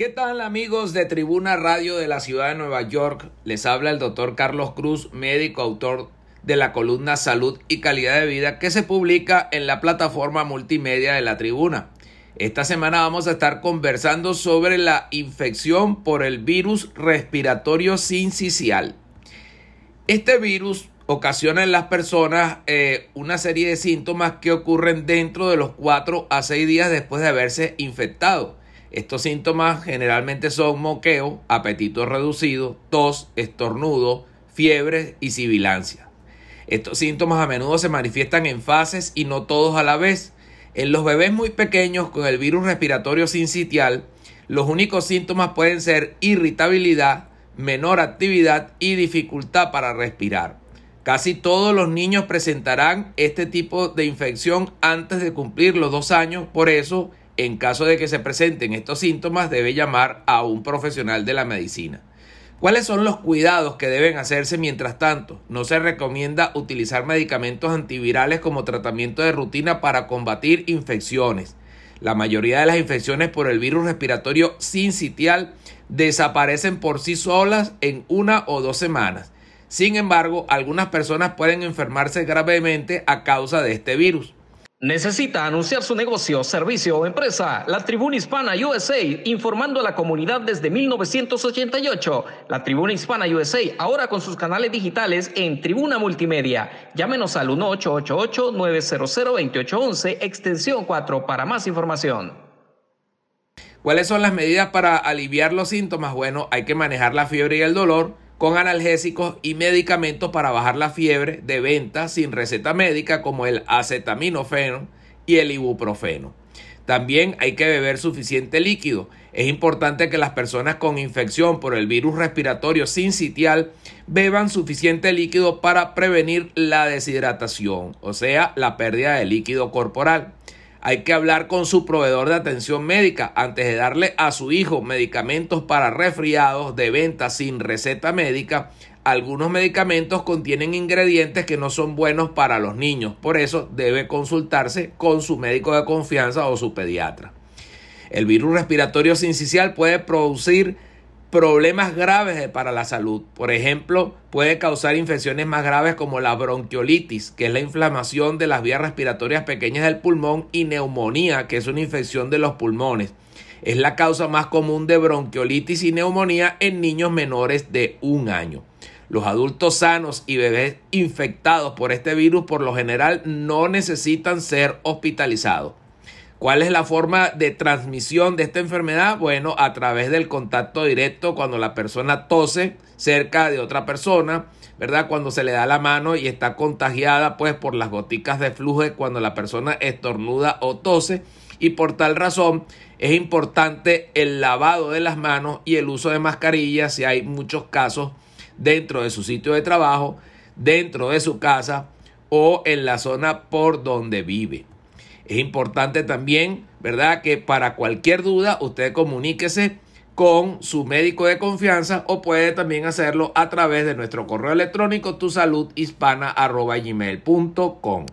¿Qué tal amigos de Tribuna Radio de la ciudad de Nueva York? Les habla el doctor Carlos Cruz, médico autor de la columna Salud y Calidad de Vida que se publica en la plataforma multimedia de la Tribuna. Esta semana vamos a estar conversando sobre la infección por el virus respiratorio sincicial. Este virus ocasiona en las personas eh, una serie de síntomas que ocurren dentro de los 4 a 6 días después de haberse infectado. Estos síntomas generalmente son moqueo, apetito reducido, tos, estornudo, fiebre y sibilancia. Estos síntomas a menudo se manifiestan en fases y no todos a la vez. En los bebés muy pequeños con el virus respiratorio sincitial, los únicos síntomas pueden ser irritabilidad, menor actividad y dificultad para respirar. Casi todos los niños presentarán este tipo de infección antes de cumplir los dos años, por eso en caso de que se presenten estos síntomas, debe llamar a un profesional de la medicina. ¿Cuáles son los cuidados que deben hacerse mientras tanto? No se recomienda utilizar medicamentos antivirales como tratamiento de rutina para combatir infecciones. La mayoría de las infecciones por el virus respiratorio sincitial desaparecen por sí solas en una o dos semanas. Sin embargo, algunas personas pueden enfermarse gravemente a causa de este virus. ¿Necesita anunciar su negocio, servicio o empresa? La Tribuna Hispana USA, informando a la comunidad desde 1988. La Tribuna Hispana USA, ahora con sus canales digitales en Tribuna Multimedia. Llámenos al 1888-900-2811, extensión 4, para más información. ¿Cuáles son las medidas para aliviar los síntomas? Bueno, hay que manejar la fiebre y el dolor con analgésicos y medicamentos para bajar la fiebre de venta sin receta médica como el acetaminofeno y el ibuprofeno. También hay que beber suficiente líquido. Es importante que las personas con infección por el virus respiratorio sincitial beban suficiente líquido para prevenir la deshidratación, o sea, la pérdida de líquido corporal hay que hablar con su proveedor de atención médica antes de darle a su hijo medicamentos para resfriados de venta sin receta médica. Algunos medicamentos contienen ingredientes que no son buenos para los niños, por eso debe consultarse con su médico de confianza o su pediatra. El virus respiratorio sincicial puede producir problemas graves para la salud. Por ejemplo, puede causar infecciones más graves como la bronquiolitis, que es la inflamación de las vías respiratorias pequeñas del pulmón, y neumonía, que es una infección de los pulmones. Es la causa más común de bronquiolitis y neumonía en niños menores de un año. Los adultos sanos y bebés infectados por este virus por lo general no necesitan ser hospitalizados. ¿Cuál es la forma de transmisión de esta enfermedad? Bueno, a través del contacto directo cuando la persona tose cerca de otra persona, ¿verdad? Cuando se le da la mano y está contagiada pues por las goticas de flujo cuando la persona estornuda o tose y por tal razón es importante el lavado de las manos y el uso de mascarillas si hay muchos casos dentro de su sitio de trabajo, dentro de su casa o en la zona por donde vive. Es importante también, ¿verdad? Que para cualquier duda usted comuníquese con su médico de confianza o puede también hacerlo a través de nuestro correo electrónico tusaludhispana.gmail.com